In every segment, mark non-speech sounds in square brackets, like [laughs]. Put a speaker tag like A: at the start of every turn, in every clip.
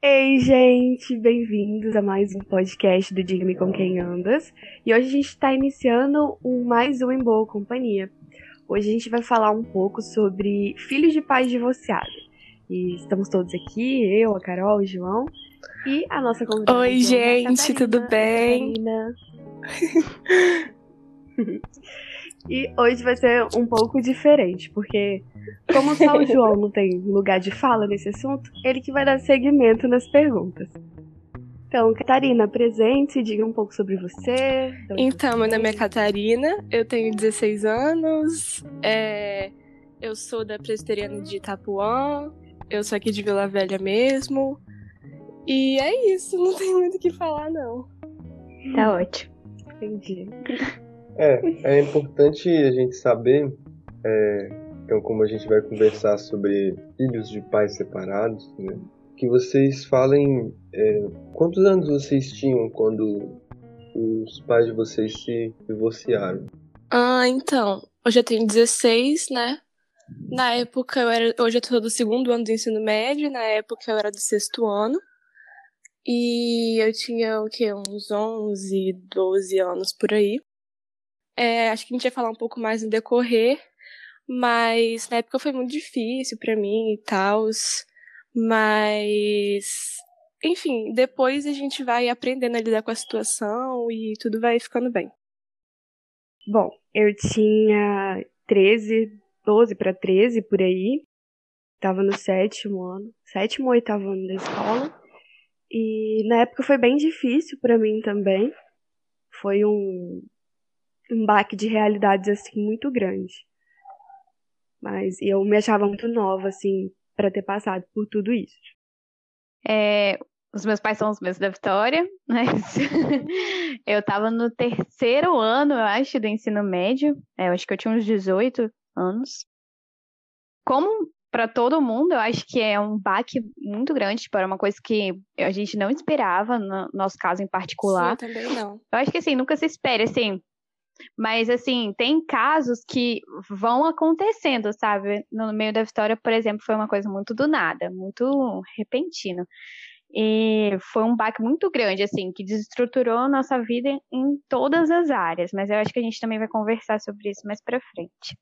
A: Ei, gente, bem-vindos a mais um podcast do Diga-me com Quem Andas. E hoje a gente está iniciando um mais um Em Boa Companhia. Hoje a gente vai falar um pouco sobre filhos de pais divorciados. E estamos todos aqui, eu, a Carol, o João e a nossa convidada.
B: Oi, gente, tudo bem? [laughs]
A: e hoje vai ser um pouco diferente, porque como só o João não tem lugar de fala nesse assunto, ele que vai dar seguimento nas perguntas. Então, Catarina, presente, diga um pouco sobre você.
B: Então, meu nome é Catarina, eu tenho 16 anos, é... eu sou da Presbiteriana de Itapuã, eu sou aqui de Vila Velha mesmo. E é isso, não tem muito o que falar, não.
C: Tá ótimo.
A: Entendi.
D: É, é importante a gente saber, é, então como a gente vai conversar sobre filhos de pais separados, né, que vocês falem é, quantos anos vocês tinham quando os pais de vocês se divorciaram?
B: Ah, então, hoje eu tenho 16, né? Na época eu era. Hoje eu tô do segundo ano do ensino médio, na época eu era do sexto ano. E eu tinha o quê? Uns 11, 12 anos por aí. É, acho que a gente ia falar um pouco mais no decorrer, mas na época foi muito difícil para mim e tal. Mas. Enfim, depois a gente vai aprendendo a lidar com a situação e tudo vai ficando bem.
A: Bom, eu tinha 13, 12 para 13 por aí. Tava no sétimo ano, sétimo ou oitavo ano da escola. E na época foi bem difícil para mim também. Foi um, um baque de realidades assim muito grande. Mas eu me achava muito nova assim para ter passado por tudo isso.
C: É, os meus pais são os mesmos da Vitória, [laughs] mas [laughs] eu tava no terceiro ano, eu acho, do ensino médio. É, eu acho que eu tinha uns 18 anos. Como para todo mundo, eu acho que é um baque muito grande, tipo, era uma coisa que a gente não esperava, no nosso caso em particular.
B: Sim, eu também não.
C: Eu acho que assim, nunca se espera, assim. Mas assim, tem casos que vão acontecendo, sabe? No meio da história, por exemplo, foi uma coisa muito do nada, muito repentino. E foi um baque muito grande, assim, que desestruturou a nossa vida em todas as áreas. Mas eu acho que a gente também vai conversar sobre isso mais pra frente.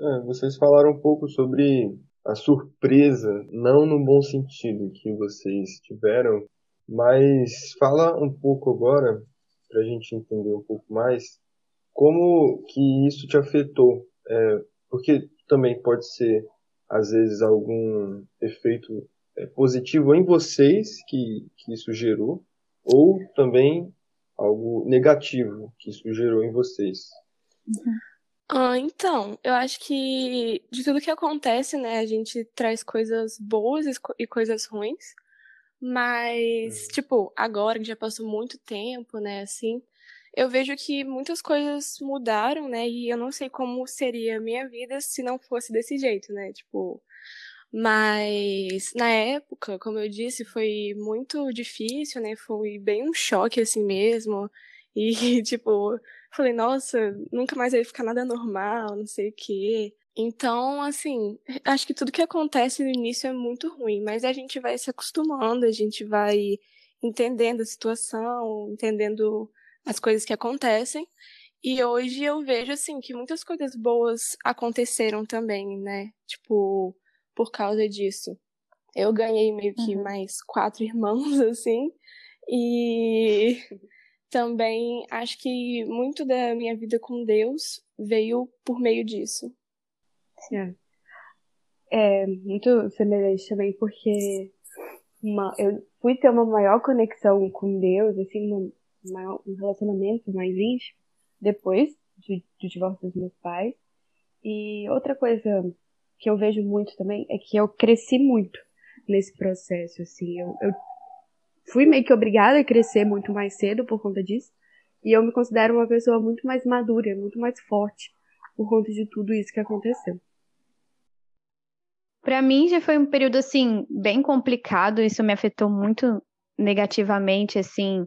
D: É, vocês falaram um pouco sobre a surpresa, não no bom sentido que vocês tiveram, mas fala um pouco agora, para a gente entender um pouco mais, como que isso te afetou. É, porque também pode ser, às vezes, algum efeito é, positivo em vocês que, que isso gerou, ou também algo negativo que isso gerou em vocês.
B: Uhum. Ah, então, eu acho que de tudo que acontece, né, a gente traz coisas boas e coisas ruins. Mas, uhum. tipo, agora que já passou muito tempo, né, assim, eu vejo que muitas coisas mudaram, né, e eu não sei como seria a minha vida se não fosse desse jeito, né, tipo. Mas na época, como eu disse, foi muito difícil, né, foi bem um choque assim mesmo. E, [laughs] tipo, falei, nossa, nunca mais vai ficar nada normal, não sei o quê. Então, assim, acho que tudo que acontece no início é muito ruim, mas a gente vai se acostumando, a gente vai entendendo a situação, entendendo as coisas que acontecem. E hoje eu vejo, assim, que muitas coisas boas aconteceram também, né? Tipo, por causa disso. Eu ganhei meio que uhum. mais quatro [laughs] irmãos, assim. E também acho que muito da minha vida com Deus veio por meio disso.
A: É, é muito semelhante também, porque uma, eu fui ter uma maior conexão com Deus, assim, um, relacionamento mais íntimo, depois do, do divórcio dos meus pais. E outra coisa que eu vejo muito também é que eu cresci muito nesse processo, assim, eu, eu fui meio que obrigada a crescer muito mais cedo por conta disso. E eu me considero uma pessoa muito mais madura, muito mais forte por conta de tudo isso que aconteceu.
C: Para mim já foi um período assim bem complicado, isso me afetou muito negativamente assim,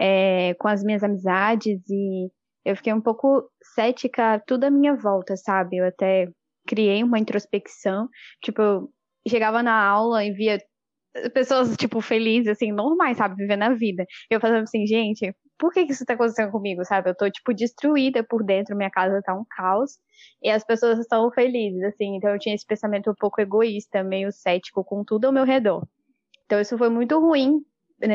C: é, com as minhas amizades e eu fiquei um pouco cética tudo à minha volta, sabe? Eu até criei uma introspecção, tipo, eu chegava na aula e via pessoas, tipo, felizes, assim, normais, sabe? Vivendo a vida. Eu falava assim, gente, por que, que isso tá acontecendo comigo, sabe? Eu tô, tipo, destruída por dentro, minha casa tá um caos, e as pessoas estão felizes, assim. Então eu tinha esse pensamento um pouco egoísta, meio cético com tudo ao meu redor. Então isso foi muito ruim,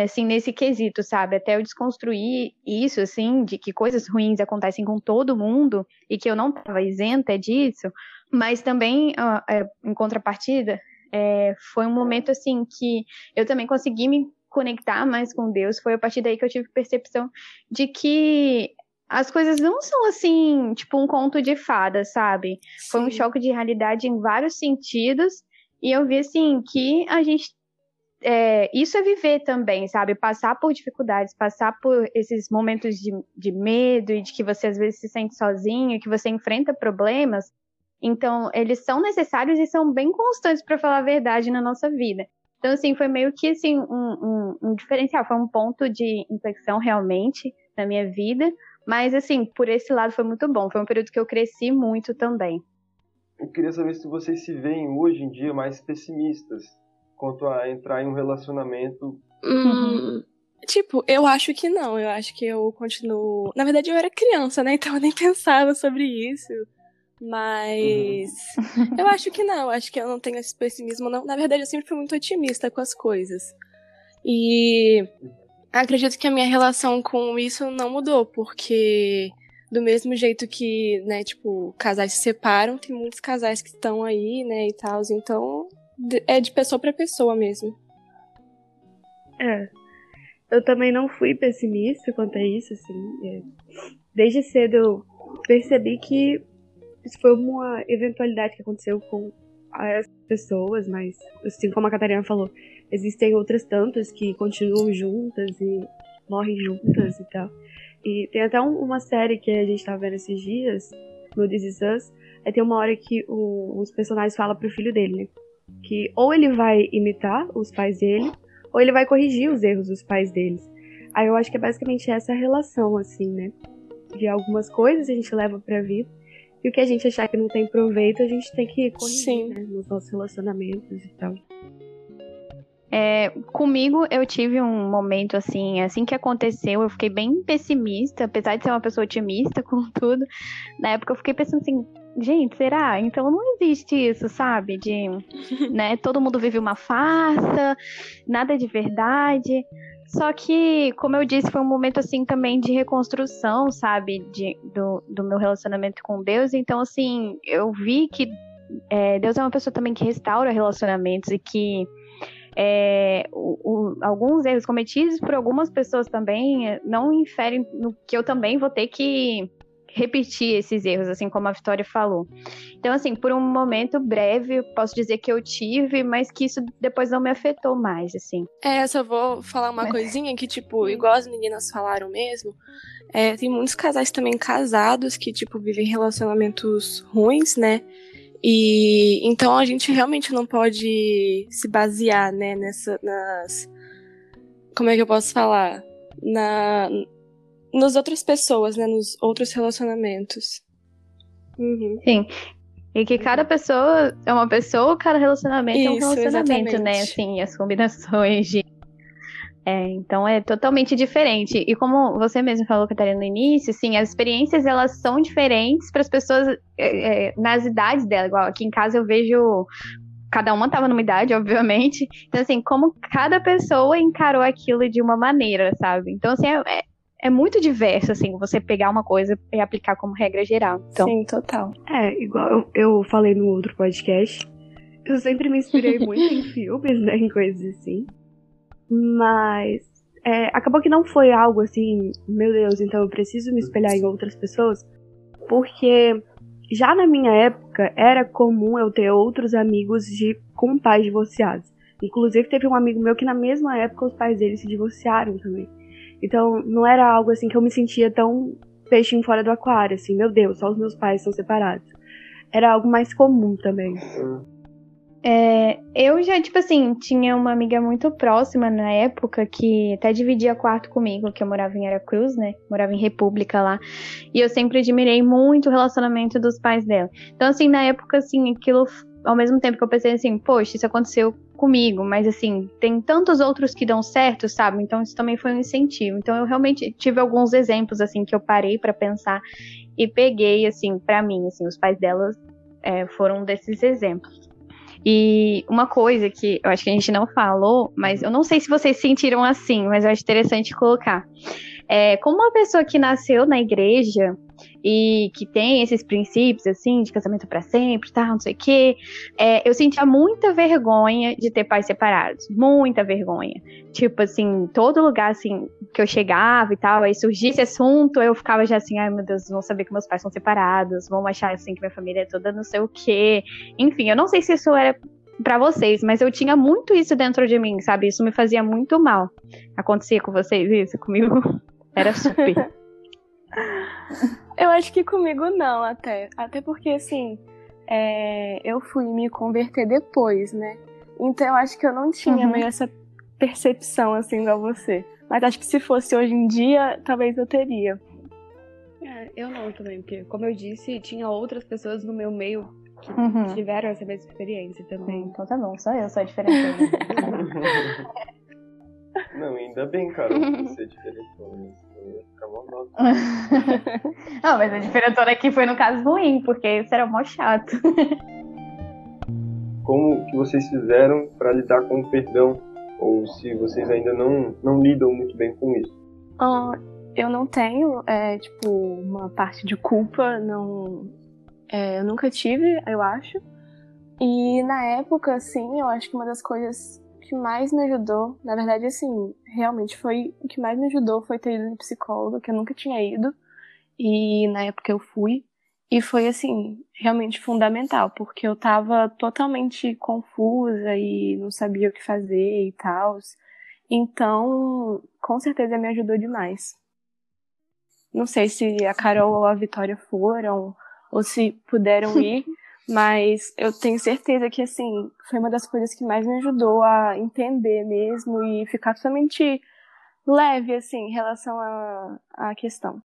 C: assim, nesse quesito, sabe? Até eu desconstruir isso, assim, de que coisas ruins acontecem com todo mundo e que eu não tava isenta disso, mas também, uh, em contrapartida, é, foi um momento assim que eu também consegui me conectar mais com Deus. Foi a partir daí que eu tive percepção de que as coisas não são assim, tipo um conto de fadas, sabe? Sim. Foi um choque de realidade em vários sentidos. E eu vi assim que a gente é, isso é viver também, sabe? Passar por dificuldades, passar por esses momentos de, de medo e de que você às vezes se sente sozinho, que você enfrenta problemas. Então, eles são necessários e são bem constantes, para falar a verdade, na nossa vida. Então, assim, foi meio que assim, um, um, um diferencial, foi um ponto de inflexão realmente na minha vida. Mas, assim, por esse lado foi muito bom. Foi um período que eu cresci muito também.
D: Eu queria saber se vocês se veem hoje em dia mais pessimistas quanto a entrar em um relacionamento.
B: Hum, tipo, eu acho que não. Eu acho que eu continuo. Na verdade, eu era criança, né? [laughs] Então eu nem pensava sobre isso. Mas uhum. eu acho que não, eu acho que eu não tenho esse pessimismo, não. Na verdade, eu sempre fui muito otimista com as coisas. E acredito que a minha relação com isso não mudou, porque do mesmo jeito que, né, tipo, casais se separam, tem muitos casais que estão aí, né, e tal, então é de pessoa para pessoa mesmo.
A: É. Eu também não fui pessimista quanto a isso, assim. É. Desde cedo eu percebi que isso foi uma eventualidade que aconteceu com as pessoas, mas assim como a Catarina falou, existem outras tantas que continuam juntas e morrem juntas e tal. E tem até um, uma série que a gente tava vendo esses dias, no This Is Us, tem uma hora que o, os personagens falam pro filho dele, né? Que ou ele vai imitar os pais dele, ou ele vai corrigir os erros dos pais deles. Aí eu acho que é basicamente essa relação, assim, né? De algumas coisas a gente leva pra vida, e o que a gente achar que não tem proveito, a gente tem que corrigir, né, nos nossos relacionamentos e tal.
C: É, comigo eu tive um momento assim, assim que aconteceu, eu fiquei bem pessimista, apesar de ser uma pessoa otimista [laughs] com tudo. Na época eu fiquei pensando assim, gente, será? Então não existe isso, sabe? De, [laughs] né, todo mundo vive uma farsa, nada de verdade. Só que, como eu disse, foi um momento assim também de reconstrução, sabe, de, do, do meu relacionamento com Deus. Então, assim, eu vi que é, Deus é uma pessoa também que restaura relacionamentos e que é, o, o, alguns erros cometidos por algumas pessoas também é, não inferem no que eu também vou ter que repetir esses erros, assim como a Vitória falou. Então, assim, por um momento breve, posso dizer que eu tive, mas que isso depois não me afetou mais, assim.
B: É, eu só vou falar uma coisinha que, tipo, igual as meninas falaram mesmo, é, tem muitos casais também casados que, tipo, vivem relacionamentos ruins, né? E então a gente realmente não pode se basear, né, nessa, nas. Como é que eu posso falar? Na, nas outras pessoas, né? Nos outros relacionamentos.
C: Uhum. Sim. E que cada pessoa é uma pessoa, cada relacionamento Isso, é um relacionamento, exatamente. né? Assim, as combinações de. É, então é totalmente diferente. E como você mesmo falou, Catarina, no início, sim, as experiências elas são diferentes para as pessoas é, é, nas idades dela. Igual aqui em casa eu vejo cada uma estava numa idade, obviamente. Então, assim, como cada pessoa encarou aquilo de uma maneira, sabe? Então, assim, é, é muito diverso, assim, você pegar uma coisa e aplicar como regra geral. Então,
B: Sim, total.
A: É, igual eu, eu falei no outro podcast, eu sempre me inspirei [laughs] muito em filmes, né, em coisas assim. Mas é, acabou que não foi algo assim, meu Deus, então eu preciso me espelhar em outras pessoas, porque já na minha época era comum eu ter outros amigos de com pais divorciados. Inclusive teve um amigo meu que na mesma época os pais dele se divorciaram também. Então, não era algo assim que eu me sentia tão peixinho fora do aquário, assim, meu Deus, só os meus pais são separados. Era algo mais comum também.
C: É, eu já, tipo assim, tinha uma amiga muito próxima na época que até dividia quarto comigo, que eu morava em Aracruz, né? Morava em República lá. E eu sempre admirei muito o relacionamento dos pais dela. Então, assim, na época, assim, aquilo, ao mesmo tempo que eu pensei assim, poxa, isso aconteceu comigo, mas assim, tem tantos outros que dão certo, sabe? Então isso também foi um incentivo. Então eu realmente tive alguns exemplos assim que eu parei para pensar e peguei assim para mim, assim, os pais delas é, foram desses exemplos. E uma coisa que eu acho que a gente não falou, mas eu não sei se vocês sentiram assim, mas eu acho interessante colocar. É, como uma pessoa que nasceu na igreja e que tem esses princípios, assim, de casamento para sempre, tá, não sei o quê, é, eu sentia muita vergonha de ter pais separados. Muita vergonha. Tipo, assim, todo lugar, assim, que eu chegava e tal, aí surgia esse assunto, eu ficava já assim, ai meu Deus, vão saber que meus pais são separados, vão achar, assim, que minha família é toda não sei o quê. Enfim, eu não sei se isso era para vocês, mas eu tinha muito isso dentro de mim, sabe? Isso me fazia muito mal. Acontecia com vocês isso? Comigo? [laughs] Era super. [laughs]
B: eu acho que comigo não, até. Até porque, assim, é, eu fui me converter depois, né? Então eu acho que eu não tinha uhum. meio essa percepção, assim, igual você. Mas acho que se fosse hoje em dia, talvez eu teria.
A: É, eu não também, porque, como eu disse, tinha outras pessoas no meu meio que uhum. tiveram essa mesma experiência também.
C: Então tá bom, só eu sou a diferença. [laughs] [laughs]
D: não, ainda bem, cara, [laughs] você é diferente. Eu ia ficar mal [laughs]
C: Não, mas a diferentona aqui foi no caso ruim, porque isso era mó chato. [laughs]
D: Como que vocês fizeram para lidar com o perdão? Ou se vocês ainda não, não lidam muito bem com isso?
B: Uh, eu não tenho, é, tipo, uma parte de culpa, não é, eu nunca tive, eu acho. E na época, assim, eu acho que uma das coisas que mais me ajudou, na verdade, assim, realmente foi o que mais me ajudou foi ter ido no psicólogo, que eu nunca tinha ido. E na época eu fui. E foi, assim, realmente fundamental, porque eu tava totalmente confusa e não sabia o que fazer e tal. Então, com certeza me ajudou demais. Não sei se a Carol ou a Vitória foram, ou se puderam ir, [laughs] mas eu tenho certeza que, assim, foi uma das coisas que mais me ajudou a entender mesmo e ficar totalmente leve, assim, em relação à, questão.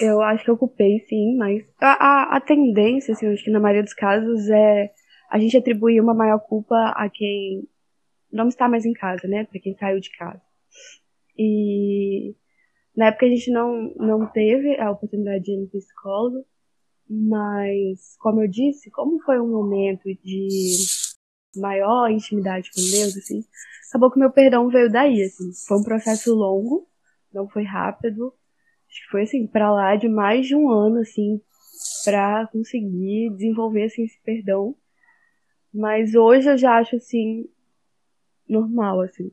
A: Eu acho que eu ocupei, sim, mas a, a, a tendência, assim, acho que na maioria dos casos é a gente atribuir uma maior culpa a quem não está mais em casa, né? Para quem saiu de casa. E na época a gente não, não teve a oportunidade de ir no psicólogo, mas, como eu disse, como foi um momento de maior intimidade com Deus, assim, acabou que meu perdão veio daí, assim. Foi um processo longo, não foi rápido. Acho que foi, assim, pra lá de mais de um ano, assim, pra conseguir desenvolver, assim, esse perdão. Mas hoje eu já acho, assim, normal, assim.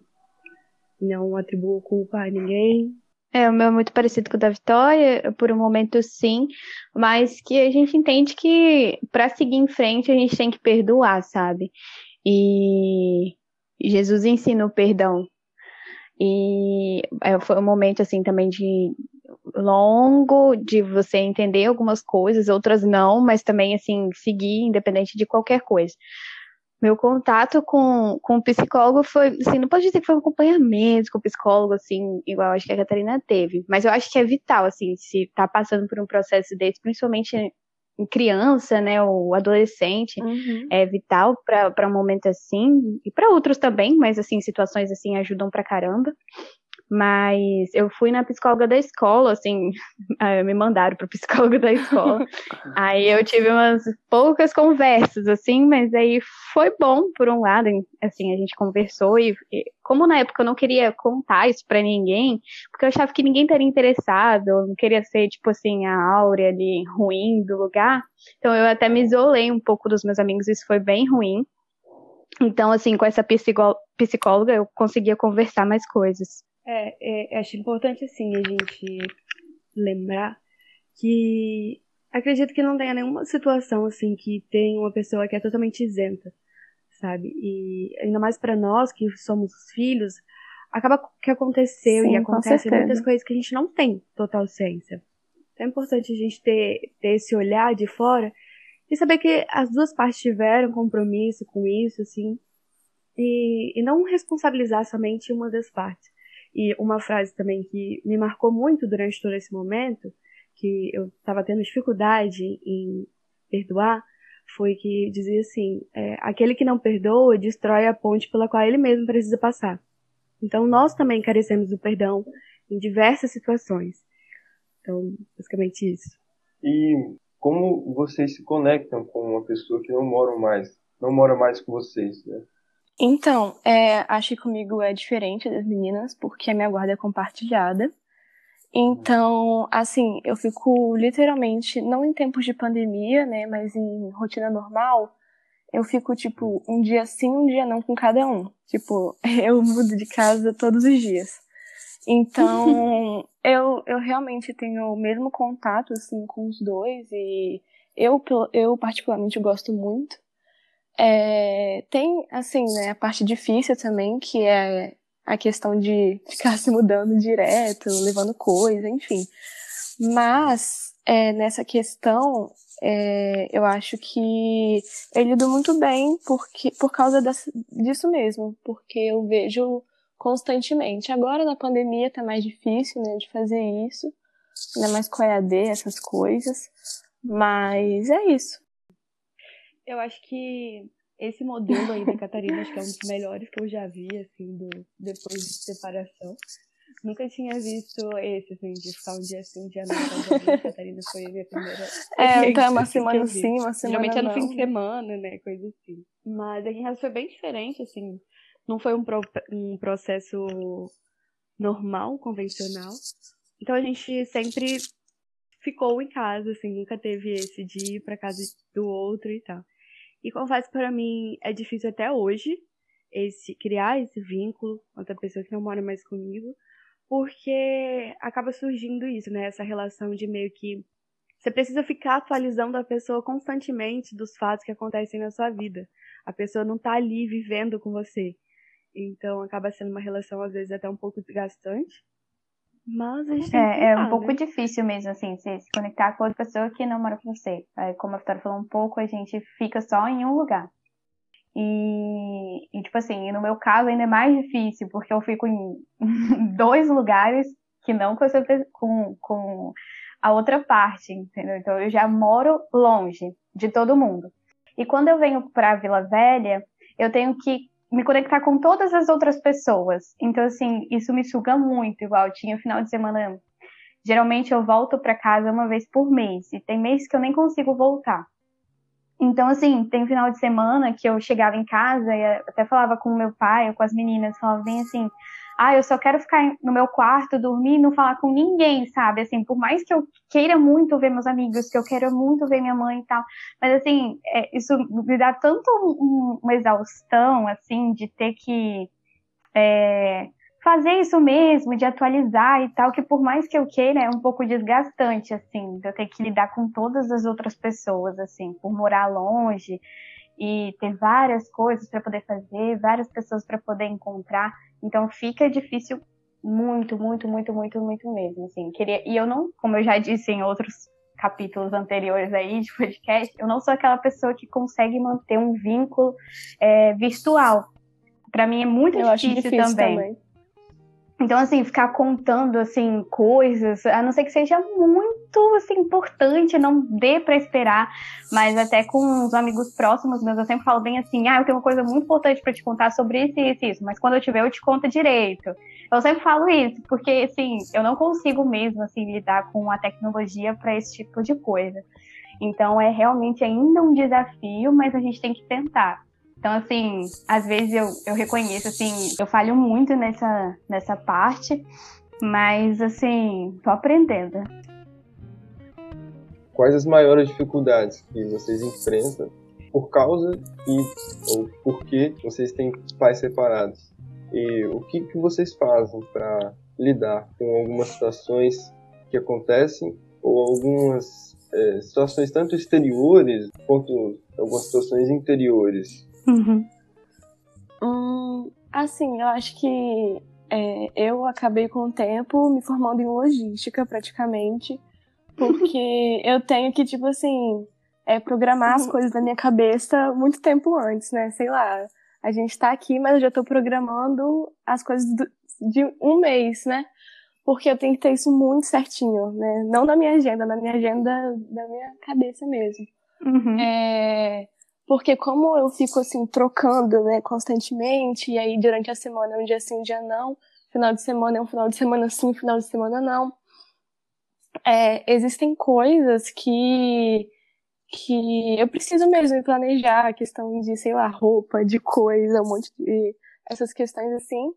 A: Não atribuo culpa a ninguém,
C: é, o meu é muito parecido com o da Vitória, por um momento sim, mas que a gente entende que para seguir em frente a gente tem que perdoar, sabe? E Jesus ensina o perdão. E é, foi um momento assim também de longo, de você entender algumas coisas, outras não, mas também assim seguir independente de qualquer coisa meu contato com, com o psicólogo foi, assim, não posso dizer que foi um acompanhamento com o psicólogo, assim, igual acho que a Catarina teve, mas eu acho que é vital, assim, se tá passando por um processo desse, principalmente em criança, né, ou adolescente, uhum. é vital para um momento assim, e para outros também, mas, assim, situações assim ajudam pra caramba. Mas eu fui na psicóloga da escola, assim, [laughs] me mandaram pro psicólogo da escola. [laughs] aí eu tive umas poucas conversas, assim, mas aí foi bom, por um lado, assim, a gente conversou e, e como na época eu não queria contar isso para ninguém, porque eu achava que ninguém estaria interessado, eu não queria ser, tipo assim, a áurea ali ruim do lugar, então eu até me isolei um pouco dos meus amigos, isso foi bem ruim. Então, assim, com essa psicóloga eu conseguia conversar mais coisas.
A: É, é, acho importante, assim, a gente lembrar que acredito que não tenha nenhuma situação, assim, que tem uma pessoa que é totalmente isenta, sabe? E ainda mais para nós, que somos os filhos, acaba que aconteceu Sim, e acontece muitas coisas que a gente não tem total ciência. Então é importante a gente ter, ter esse olhar de fora e saber que as duas partes tiveram compromisso com isso, assim, e, e não responsabilizar somente uma das partes. E uma frase também que me marcou muito durante todo esse momento, que eu estava tendo dificuldade em perdoar, foi que dizia assim: é, aquele que não perdoa destrói a ponte pela qual ele mesmo precisa passar. Então nós também carecemos do perdão em diversas situações. Então, basicamente isso.
D: E como vocês se conectam com uma pessoa que não mora mais, não mora mais com vocês, né?
B: Então, é, acho que comigo é diferente das meninas, porque a minha guarda é compartilhada. Então, assim, eu fico literalmente, não em tempos de pandemia, né, mas em rotina normal, eu fico, tipo, um dia sim, um dia não com cada um. Tipo, [laughs] eu mudo de casa todos os dias. Então, [laughs] eu, eu realmente tenho o mesmo contato, assim, com os dois e eu, eu particularmente gosto muito. É, tem, assim, né, a parte difícil também, que é a questão de ficar [laughs] se mudando direto, levando coisa, enfim. Mas é, nessa questão, é, eu acho que eu lido muito bem porque, por causa dessa, disso mesmo, porque eu vejo constantemente. Agora na pandemia tá mais difícil, né, de fazer isso, ainda mais com a EAD, essas coisas, mas é isso.
A: Eu acho que esse modelo aí da Catarina acho que é um dos melhores que eu já vi, assim, do, depois de separação. Nunca tinha visto esse, assim, de ficar um dia assim, um dia não. A Catarina foi a minha primeira.
B: É, então é uma semana sim, uma semana
A: Geralmente é no fim de semana, né? Coisa assim. Mas aqui em casa foi bem diferente, assim. Não foi um, pro, um processo normal, convencional. Então a gente sempre ficou em casa, assim, nunca teve esse de ir pra casa do outro e tal. E confesso para mim é difícil até hoje esse criar esse vínculo com outra pessoa que não mora mais comigo, porque acaba surgindo isso, né? Essa relação de meio que você precisa ficar atualizando a pessoa constantemente dos fatos que acontecem na sua vida. A pessoa não tá ali vivendo com você. Então acaba sendo uma relação às vezes até um pouco desgastante. Mas a gente
C: É, é um pouco
A: né?
C: difícil mesmo, assim, se, se conectar com outra pessoa que não mora com você. Aí, como a Vitória falou um pouco, a gente fica só em um lugar. E, e, tipo assim, no meu caso ainda é mais difícil, porque eu fico em [laughs] dois lugares que não com, com, com a outra parte, entendeu? Então eu já moro longe de todo mundo. E quando eu venho pra Vila Velha, eu tenho que me conectar com todas as outras pessoas. Então, assim, isso me suga muito. Igual, tinha final de semana. Geralmente eu volto pra casa uma vez por mês. E tem mês que eu nem consigo voltar. Então, assim, tem final de semana que eu chegava em casa e até falava com o meu pai ou com as meninas, falava bem assim, ah, eu só quero ficar no meu quarto, dormir, não falar com ninguém, sabe? Assim, por mais que eu queira muito ver meus amigos, que eu queira muito ver minha mãe e tal, mas assim, é, isso me dá tanto um- uma exaustão, assim, de ter que é, fazer isso mesmo, de atualizar e tal, que por mais que eu queira, é um pouco desgastante, assim, de eu ter que lidar com todas as outras pessoas, assim, por morar longe e ter várias coisas para poder fazer, várias pessoas para poder encontrar. Então fica difícil muito, muito, muito, muito, muito mesmo, assim. Queria e eu não, como eu já disse em outros capítulos anteriores aí de podcast, eu não sou aquela pessoa que consegue manter um vínculo é, virtual. Para mim é muito difícil,
B: difícil
C: também.
B: também.
C: Então, assim, ficar contando, assim, coisas, a não ser que seja muito, assim, importante, não dê pra esperar, mas até com os amigos próximos meus, eu sempre falo bem assim, ah, eu tenho uma coisa muito importante pra te contar sobre isso, isso, isso, mas quando eu tiver, eu te conto direito. Eu sempre falo isso, porque, assim, eu não consigo mesmo, assim, lidar com a tecnologia pra esse tipo de coisa. Então, é realmente ainda um desafio, mas a gente tem que tentar. Então, assim, às vezes eu, eu reconheço, assim, eu falho muito nessa, nessa parte, mas, assim, tô aprendendo.
D: Quais as maiores dificuldades que vocês enfrentam por causa e ou porque vocês têm pais separados? E o que, que vocês fazem para lidar com algumas situações que acontecem ou algumas é, situações tanto exteriores quanto algumas situações interiores?
B: Hum, assim, eu acho que é, eu acabei com o tempo me formando em logística, praticamente, [laughs] porque eu tenho que, tipo assim, é, programar as coisas na minha cabeça muito tempo antes, né? Sei lá, a gente tá aqui, mas eu já tô programando as coisas do- de um mês, né? Porque eu tenho que ter isso muito certinho, né? Não na minha agenda, na minha agenda da minha cabeça mesmo.
C: Uhum.
B: É, porque como eu fico assim trocando, né, constantemente, e aí durante a semana é um dia sim, um dia não, final de semana é um final de semana sim, final de semana não. É, existem coisas que que eu preciso mesmo planejar, a questão de, sei lá, roupa, de coisa, um monte de essas questões assim.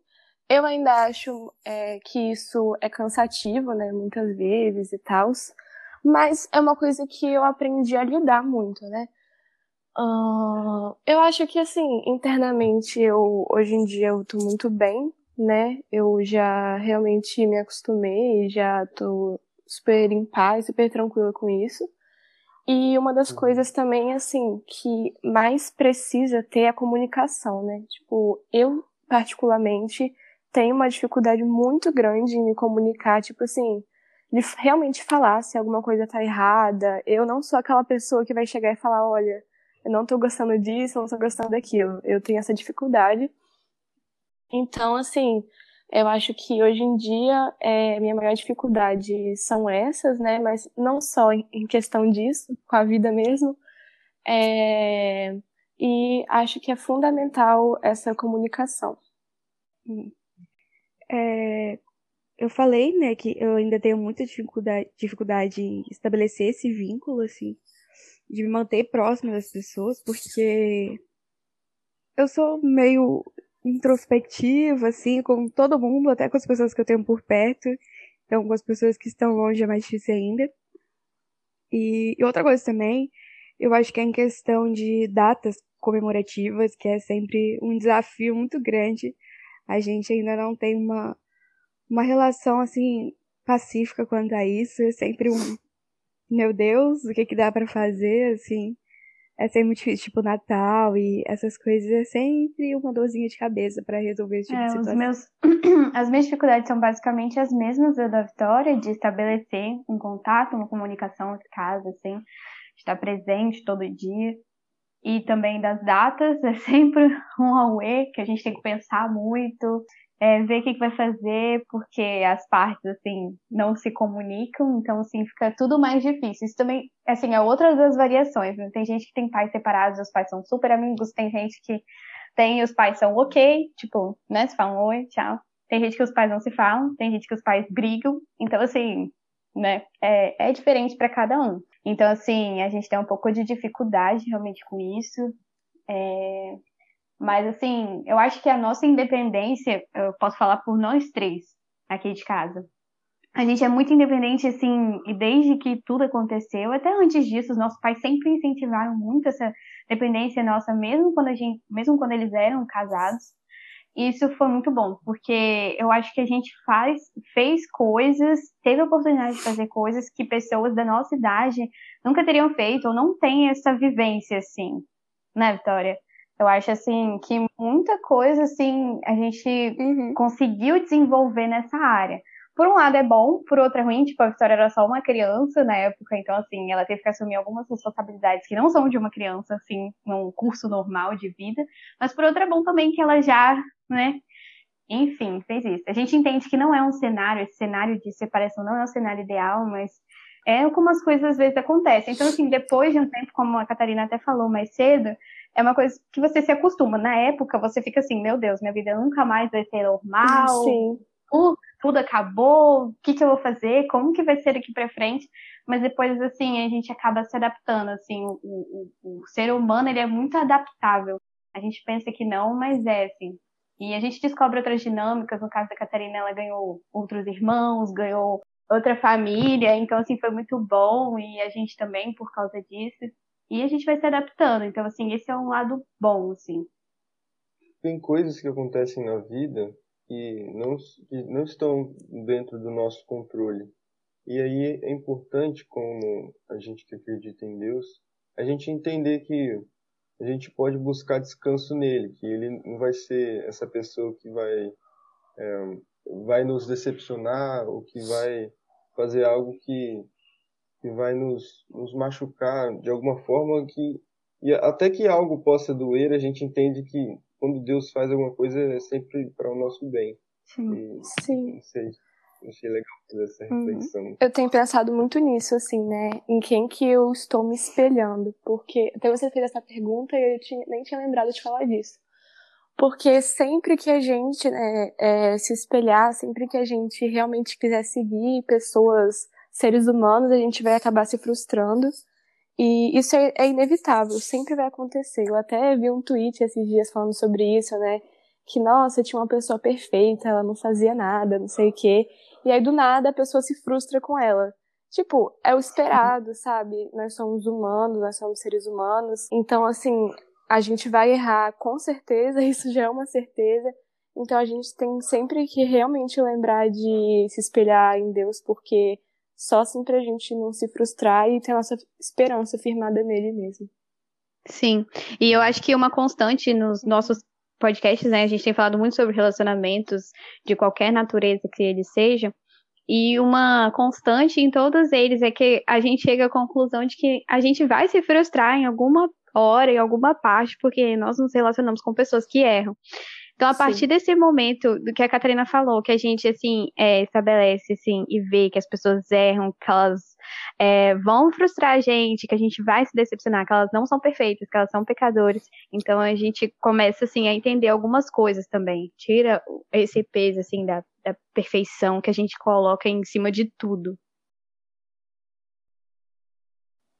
B: Eu ainda acho é, que isso é cansativo, né, muitas vezes e tal, mas é uma coisa que eu aprendi a lidar muito, né. Uh, eu acho que, assim, internamente, eu, hoje em dia, eu tô muito bem, né, eu já realmente me acostumei, já tô super em paz, super tranquila com isso. E uma das uhum. coisas também, assim, que mais precisa ter é a comunicação, né? Tipo, eu, particularmente, tenho uma dificuldade muito grande em me comunicar, tipo assim, de realmente falar se alguma coisa tá errada. Eu não sou aquela pessoa que vai chegar e falar, olha, eu não tô gostando disso, eu não tô gostando daquilo. Eu tenho essa dificuldade. Então, assim, eu acho que hoje em dia é, minha maior dificuldade são essas, né? Mas não só em questão disso, com a vida mesmo. É, e acho que é fundamental essa comunicação.
A: É, eu falei, né, que eu ainda tenho muita dificuldade, dificuldade em estabelecer esse vínculo, assim, de me manter próximo das pessoas, porque eu sou meio introspectiva, assim, com todo mundo, até com as pessoas que eu tenho por perto. Então, com as pessoas que estão longe é mais difícil ainda. E, e outra coisa também, eu acho que é em questão de datas comemorativas, que é sempre um desafio muito grande a gente ainda não tem uma, uma relação assim pacífica quanto a isso. É sempre um meu Deus, o que que dá para fazer, assim. É sempre muito difícil, tipo Natal e essas coisas, é sempre uma dorzinha de cabeça para resolver esse tipo
C: é,
A: de situação.
C: Meus... [clears throat] As minhas dificuldades são basicamente as mesmas da Vitória, de estabelecer um contato, uma comunicação casa, assim, estar presente todo dia e também das datas, [laughs] é sempre um auê que a gente tem que pensar muito, é, ver o que, que vai fazer, porque as partes, assim, não se comunicam, então, assim, fica tudo mais difícil. Isso também, assim, é outra das variações, né? Tem gente que tem pais separados, os pais são super amigos, tem gente que tem, os pais são ok, tipo, né, se falam oi, tchau. Tem gente que os pais não se falam, tem gente que os pais brigam, então, assim, né, é, é diferente para cada um. Então, assim, a gente tem um pouco de dificuldade realmente com isso. É... Mas, assim, eu acho que a nossa independência, eu posso falar por nós três aqui de casa. A gente é muito independente, assim, e desde que tudo aconteceu, até antes disso, os nossos pais sempre incentivaram muito essa dependência nossa, mesmo quando a gente, mesmo quando eles eram casados. E isso foi muito bom, porque eu acho que a gente faz, fez coisas, teve a oportunidade de fazer coisas que pessoas da nossa idade nunca teriam feito, ou não têm essa vivência assim, né, Vitória? Eu acho assim que muita coisa assim a gente uhum. conseguiu desenvolver nessa área por um lado é bom, por outro é ruim, tipo, a Vitória era só uma criança na época, então, assim, ela teve que assumir algumas responsabilidades que não são de uma criança, assim, num curso normal de vida, mas por outro é bom também que ela já, né, enfim, fez isso. A gente entende que não é um cenário, esse cenário de separação não é um cenário ideal, mas é como as coisas às vezes acontecem. Então, assim, depois de um tempo, como a Catarina até falou mais cedo, é uma coisa que você se acostuma. Na época, você fica assim, meu Deus, minha vida nunca mais vai ser normal.
B: Sim.
C: Tudo acabou, o que, que eu vou fazer, como que vai ser daqui para frente, mas depois, assim, a gente acaba se adaptando, assim, o, o, o, ser humano, ele é muito adaptável, a gente pensa que não, mas é, assim, e a gente descobre outras dinâmicas, no caso da Catarina, ela ganhou outros irmãos, ganhou outra família, então, assim, foi muito bom, e a gente também, por causa disso, e a gente vai se adaptando, então, assim, esse é um lado bom, assim.
D: Tem coisas que acontecem na vida que não, que não estão dentro do nosso controle. E aí é importante, como a gente que acredita em Deus, a gente entender que a gente pode buscar descanso nele, que ele não vai ser essa pessoa que vai, é, vai nos decepcionar ou que vai fazer algo que, que vai nos, nos machucar de alguma forma que e até que algo possa doer, a gente entende que quando Deus faz alguma coisa é sempre para o nosso bem.
B: Sim. E, Sim.
D: Achei legal fazer essa uhum. reflexão. Uhum.
B: Eu tenho pensado muito nisso, assim, né? Em quem que eu estou me espelhando. Porque até você fez essa pergunta e eu tinha, nem tinha lembrado de falar disso. Porque sempre que a gente né, é, se espelhar, sempre que a gente realmente quiser seguir pessoas, seres humanos, a gente vai acabar se frustrando. E isso é, é inevitável, sempre vai acontecer. Eu até vi um tweet esses dias falando sobre isso, né? Que, nossa, tinha uma pessoa perfeita, ela não fazia nada, não sei o quê. E aí, do nada, a pessoa se frustra com ela. Tipo, é o esperado, sabe? Nós somos humanos, nós somos seres humanos. Então, assim, a gente vai errar com certeza, [laughs] isso já é uma certeza. Então a gente tem sempre que realmente lembrar de se espelhar em Deus, porque só assim pra gente não se frustrar e ter nossa esperança firmada nele mesmo.
C: Sim, e eu acho que uma constante nos nossos podcasts, né, a gente tem falado muito sobre relacionamentos de qualquer natureza que eles sejam, e uma constante em todos eles é que a gente chega à conclusão de que a gente vai se frustrar em alguma hora, em alguma parte, porque nós nos relacionamos com pessoas que erram. Então, a partir Sim. desse momento do que a Catarina falou, que a gente, assim, é, estabelece, assim, e vê que as pessoas erram, que elas é, vão frustrar a gente, que a gente vai se decepcionar, que elas não são perfeitas, que elas são pecadores. Então, a gente começa, assim, a entender algumas coisas também. Tira esse peso, assim, da, da perfeição que a gente coloca em cima de tudo.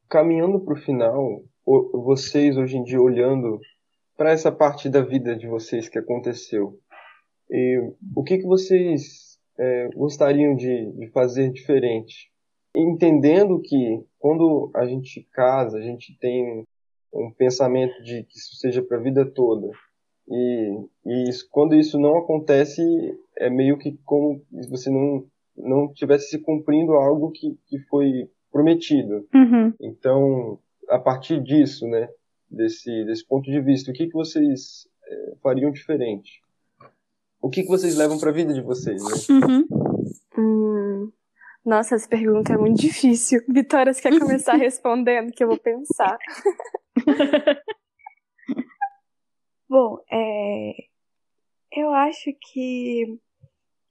D: Caminhando para o final, vocês hoje em dia olhando para essa parte da vida de vocês que aconteceu, e o que, que vocês é, gostariam de, de fazer diferente? Entendendo que quando a gente casa, a gente tem um pensamento de que isso seja para a vida toda. E, e isso, quando isso não acontece, é meio que como se você não, não tivesse se cumprindo algo que, que foi prometido.
C: Uhum.
D: Então, a partir disso, né, desse, desse ponto de vista, o que, que vocês é, fariam diferente? O que, que vocês levam para a vida de vocês, né?
C: Uhum.
B: Hum, nossa, essa pergunta é muito difícil. Vitória, você quer começar [laughs] respondendo que eu vou pensar? [laughs]
A: Bom, é... eu acho que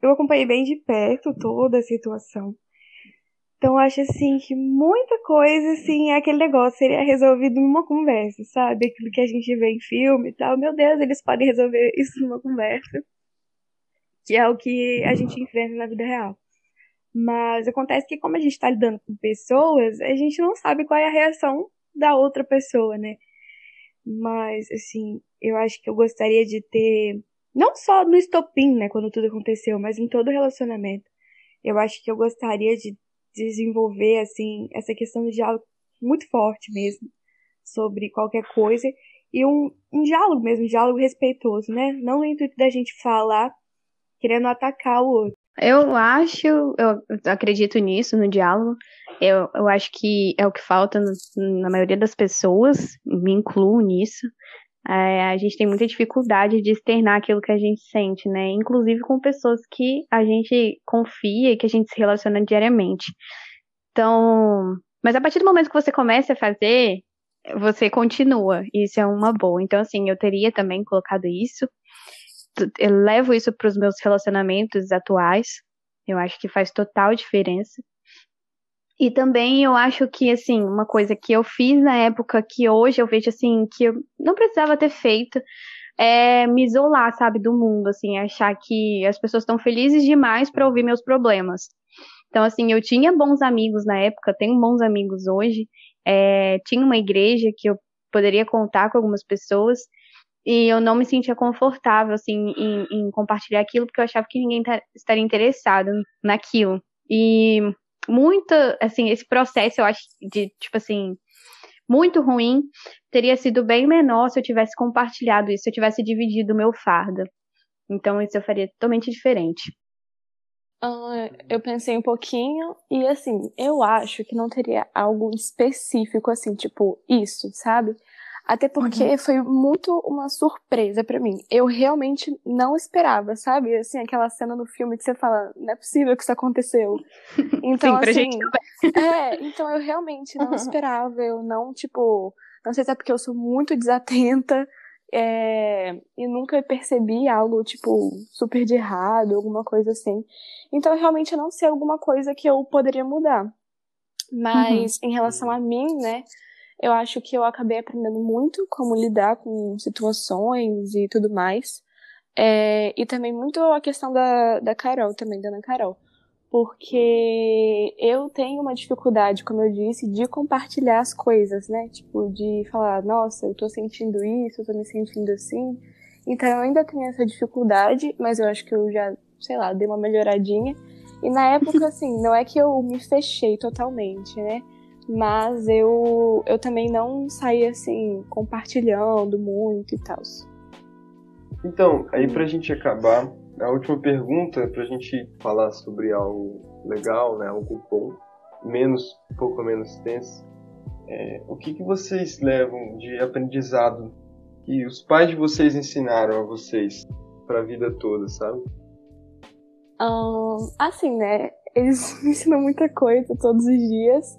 A: eu acompanhei bem de perto toda a situação. Então acho assim que muita coisa assim é aquele negócio seria resolvido numa conversa, sabe? Aquilo que a gente vê em filme e tal. Meu Deus, eles podem resolver isso numa conversa. Que é o que a gente enfrenta na vida real. Mas acontece que como a gente está lidando com pessoas, a gente não sabe qual é a reação da outra pessoa, né? Mas assim, eu acho que eu gostaria de ter não só no estopim, né, quando tudo aconteceu, mas em todo relacionamento. Eu acho que eu gostaria de desenvolver assim essa questão de diálogo muito forte mesmo sobre qualquer coisa e um, um diálogo mesmo, um diálogo respeitoso, né? Não no intuito da gente falar querendo atacar o outro.
C: Eu acho, eu acredito nisso, no diálogo. Eu, eu acho que é o que falta no, na maioria das pessoas, me incluo nisso. É, a gente tem muita dificuldade de externar aquilo que a gente sente, né? Inclusive com pessoas que a gente confia e que a gente se relaciona diariamente. Então, mas a partir do momento que você começa a fazer, você continua. Isso é uma boa. Então, assim, eu teria também colocado isso. Eu levo isso para os meus relacionamentos atuais. Eu acho que faz total diferença. E também eu acho que, assim, uma coisa que eu fiz na época que hoje eu vejo, assim, que eu não precisava ter feito é me isolar, sabe, do mundo, assim, achar que as pessoas estão felizes demais para ouvir meus problemas. Então, assim, eu tinha bons amigos na época, tenho bons amigos hoje, é, tinha uma igreja que eu poderia contar com algumas pessoas, e eu não me sentia confortável, assim, em, em compartilhar aquilo, porque eu achava que ninguém tá, estaria interessado naquilo. E muita, assim, esse processo, eu acho, de, tipo assim, muito ruim, teria sido bem menor se eu tivesse compartilhado isso, se eu tivesse dividido o meu fardo. Então, isso eu faria totalmente diferente.
B: Uh, eu pensei um pouquinho e, assim, eu acho que não teria algo específico, assim, tipo, isso, sabe? Até porque uhum. foi muito uma surpresa para mim. Eu realmente não esperava, sabe? Assim, aquela cena no filme que você fala, não é possível que isso aconteceu. [laughs] Então, Sim, pra assim, gente [laughs] é, então eu realmente não uhum. esperava. Eu não, tipo, não sei se é porque eu sou muito desatenta. é, e nunca percebi algo, tipo, super de errado, alguma coisa assim. Então, realmente, eu não sei alguma coisa que eu poderia mudar. Mas, uhum. em relação a mim, né, eu acho que eu acabei aprendendo muito como lidar com situações e tudo mais. É, e também muito a questão da, da Carol, também, da Ana Carol porque eu tenho uma dificuldade, como eu disse, de compartilhar as coisas, né? Tipo, de falar, nossa, eu tô sentindo isso, eu tô me sentindo assim. Então eu ainda tenho essa dificuldade, mas eu acho que eu já, sei lá, dei uma melhoradinha. E na época, [laughs] assim, não é que eu me fechei totalmente, né? Mas eu, eu também não saí, assim, compartilhando muito e tal.
D: Então, aí pra gente acabar, a última pergunta, para a gente falar sobre algo legal, né, algo bom, menos, um pouco menos tenso, é, o que, que vocês levam de aprendizado que os pais de vocês ensinaram a vocês para a vida toda, sabe?
B: Um, assim, né? Eles [laughs] me ensinam muita coisa todos os dias,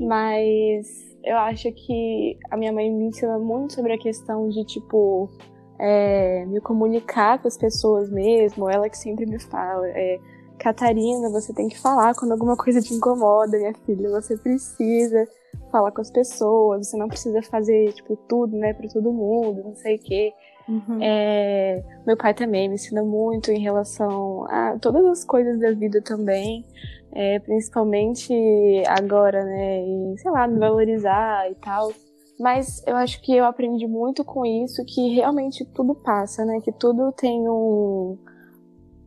B: mas eu acho que a minha mãe me ensina muito sobre a questão de, tipo, é, me comunicar com as pessoas mesmo, ela que sempre me fala, é, Catarina, você tem que falar quando alguma coisa te incomoda, minha filha, você precisa falar com as pessoas, você não precisa fazer, tipo, tudo, né, pra todo mundo, não sei o quê. Uhum. É, meu pai também me ensina muito em relação a todas as coisas da vida também, é, principalmente agora, né, em, sei lá, me valorizar e tal. Mas eu acho que eu aprendi muito com isso, que realmente tudo passa, né? Que tudo tem um,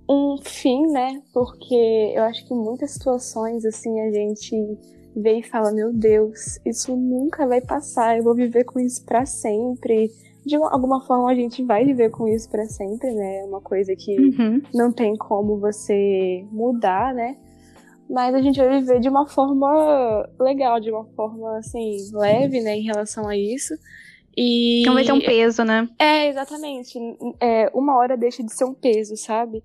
B: um fim, né? Porque eu acho que muitas situações, assim, a gente vê e fala: Meu Deus, isso nunca vai passar, eu vou viver com isso para sempre. De alguma forma, a gente vai viver com isso para sempre, né? É uma coisa que uhum. não tem como você mudar, né? mas a gente vai viver de uma forma legal, de uma forma assim, leve, né, em relação a isso. E...
C: Não vai ter um peso, né?
B: É, exatamente. É, uma hora deixa de ser um peso, sabe?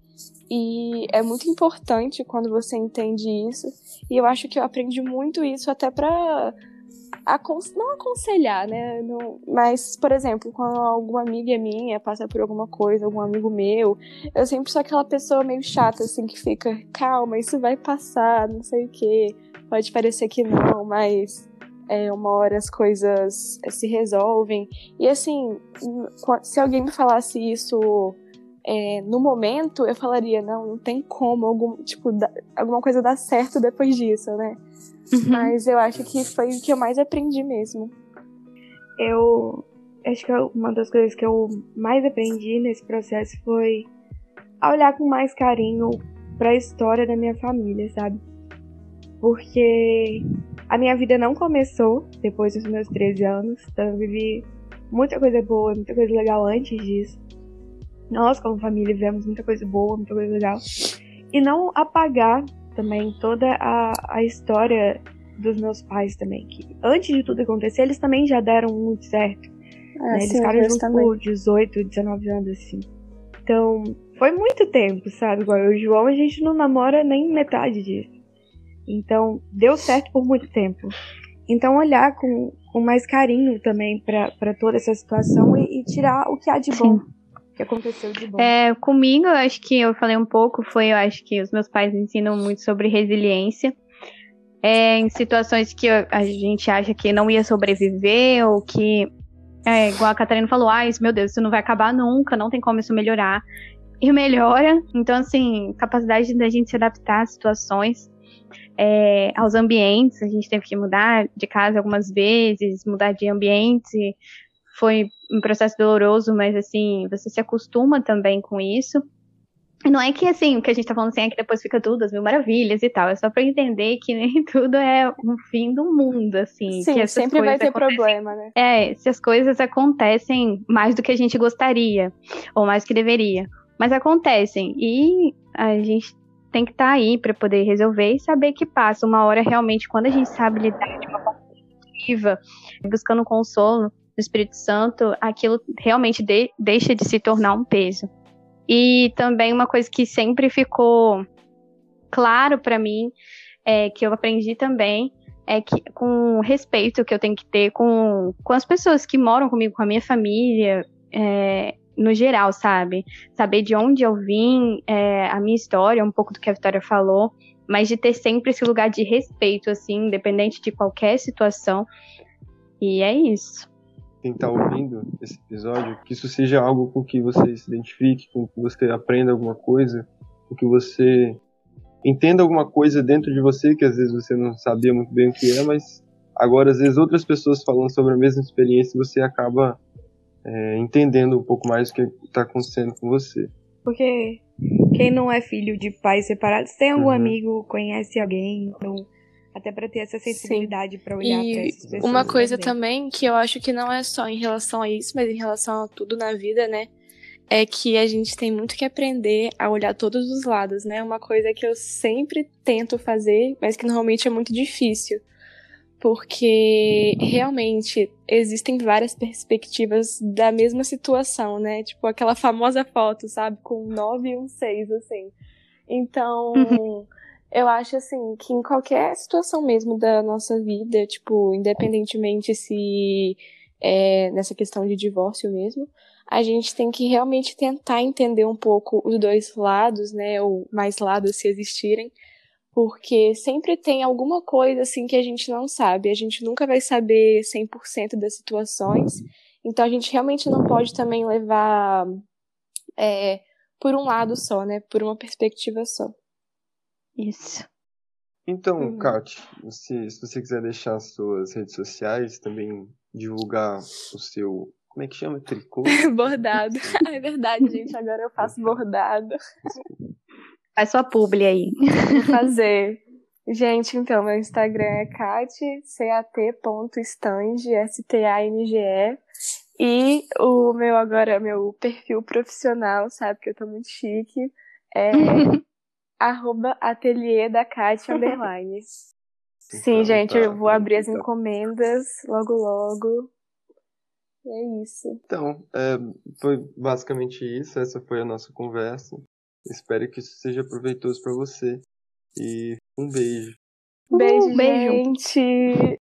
B: E é muito importante quando você entende isso. E eu acho que eu aprendi muito isso até pra não aconselhar, né? Não, mas, por exemplo, quando alguma amiga minha passa por alguma coisa, algum amigo meu, eu sempre sou aquela pessoa meio chata, assim, que fica, calma, isso vai passar, não sei o quê. Pode parecer que não, mas é, uma hora as coisas se resolvem. E assim, se alguém me falasse isso é, no momento, eu falaria, não, não tem como algum, tipo, alguma coisa dar certo depois disso, né? Uhum. Mas eu acho que foi o que eu mais aprendi mesmo. Eu acho que uma das coisas que eu mais aprendi nesse processo foi a olhar com mais carinho para a história da minha família, sabe? Porque a minha vida não começou depois dos meus 13 anos, então eu vivi muita coisa boa, muita coisa legal antes disso. Nós, como família, vivemos muita coisa boa, muita coisa legal. E não apagar também toda a, a história dos meus pais também. Que antes de tudo acontecer, eles também já deram muito certo. É, né? Eles sim, ficaram juntos por 18, 19 anos, assim. Então, foi muito tempo, sabe? Igual eu e o João, a gente não namora nem metade disso. Então, deu certo por muito tempo. Então, olhar com, com mais carinho também para toda essa situação e, e, tirar o que há de bom. Sim aconteceu de bom?
C: É, comigo, eu acho que eu falei um pouco, foi, eu acho que os meus pais ensinam muito sobre resiliência. É, em situações que a gente acha que não ia sobreviver, ou que, é, igual a Catarina falou, ah, isso, meu Deus, isso não vai acabar nunca, não tem como isso melhorar. E melhora. Então, assim, capacidade da gente se adaptar às situações, é, aos ambientes. A gente teve que mudar de casa algumas vezes, mudar de ambiente. Foi um processo doloroso, mas assim, você se acostuma também com isso. E não é que assim, o que a gente tá falando assim é que depois fica tudo as mil maravilhas e tal. É só pra entender que nem [laughs] tudo é o fim do mundo, assim.
B: Sim, sempre vai ter problema, né?
C: É, se as coisas acontecem mais do que a gente gostaria, ou mais que deveria. Mas acontecem. E a gente tem que estar tá aí para poder resolver e saber que passa. Uma hora realmente, quando a gente sabe lidar de uma forma positiva, buscando consolo, do Espírito Santo, aquilo realmente de, deixa de se tornar um peso. E também uma coisa que sempre ficou claro para mim, é, que eu aprendi também, é que com o respeito que eu tenho que ter com, com as pessoas que moram comigo, com a minha família, é, no geral, sabe? Saber de onde eu vim, é, a minha história, um pouco do que a Vitória falou, mas de ter sempre esse lugar de respeito, assim, independente de qualquer situação. E é isso.
D: Quem está ouvindo esse episódio, que isso seja algo com que você se identifique, com que você aprenda alguma coisa, com que você entenda alguma coisa dentro de você que às vezes você não sabia muito bem o que é, mas agora às vezes outras pessoas falando sobre a mesma experiência você acaba é, entendendo um pouco mais o que está acontecendo com você.
A: Porque quem não é filho de pais separados tem algum uhum. amigo, conhece alguém, então, até para ter essa sensibilidade para olhar para essas pessoas.
B: Uma coisa também. também que eu acho que não é só em relação a isso, mas em relação a tudo na vida, né? É que a gente tem muito que aprender a olhar todos os lados, né? Uma coisa que eu sempre tento fazer, mas que normalmente é muito difícil porque realmente existem várias perspectivas da mesma situação, né? Tipo aquela famosa foto, sabe? Com 9 e um 6, assim. Então, uhum. Eu acho assim que em qualquer situação mesmo da nossa vida, tipo, independentemente se é nessa questão de divórcio mesmo, a gente tem que realmente tentar entender um pouco os dois lados, né? Ou mais lados se existirem porque sempre tem alguma coisa assim que a gente não sabe. A gente nunca vai saber 100% das situações. Então a gente realmente não pode também levar é, por um lado só, né? Por uma perspectiva só.
C: Isso.
D: Então, uhum. Kat, se, se você quiser deixar as suas redes sociais, também divulgar o seu. Como é que chama? Tricô? [laughs]
B: bordado. [laughs] é verdade, gente. Agora eu faço bordado. [laughs]
C: Faz sua publi aí.
B: Vou fazer. Gente, então, meu Instagram é cat.cat.stange, S-T-A-N-G-E. E o meu agora, meu perfil profissional, sabe que eu tô muito chique, é arroba ateliê da Cat underline. [laughs] Sim, então, gente, tá, eu vou abrir as encomendas logo logo. E é isso.
D: Então, é, foi basicamente isso. Essa foi a nossa conversa. Espero que isso seja proveitoso para você. E um beijo.
B: Beijo, uh, beijo. gente.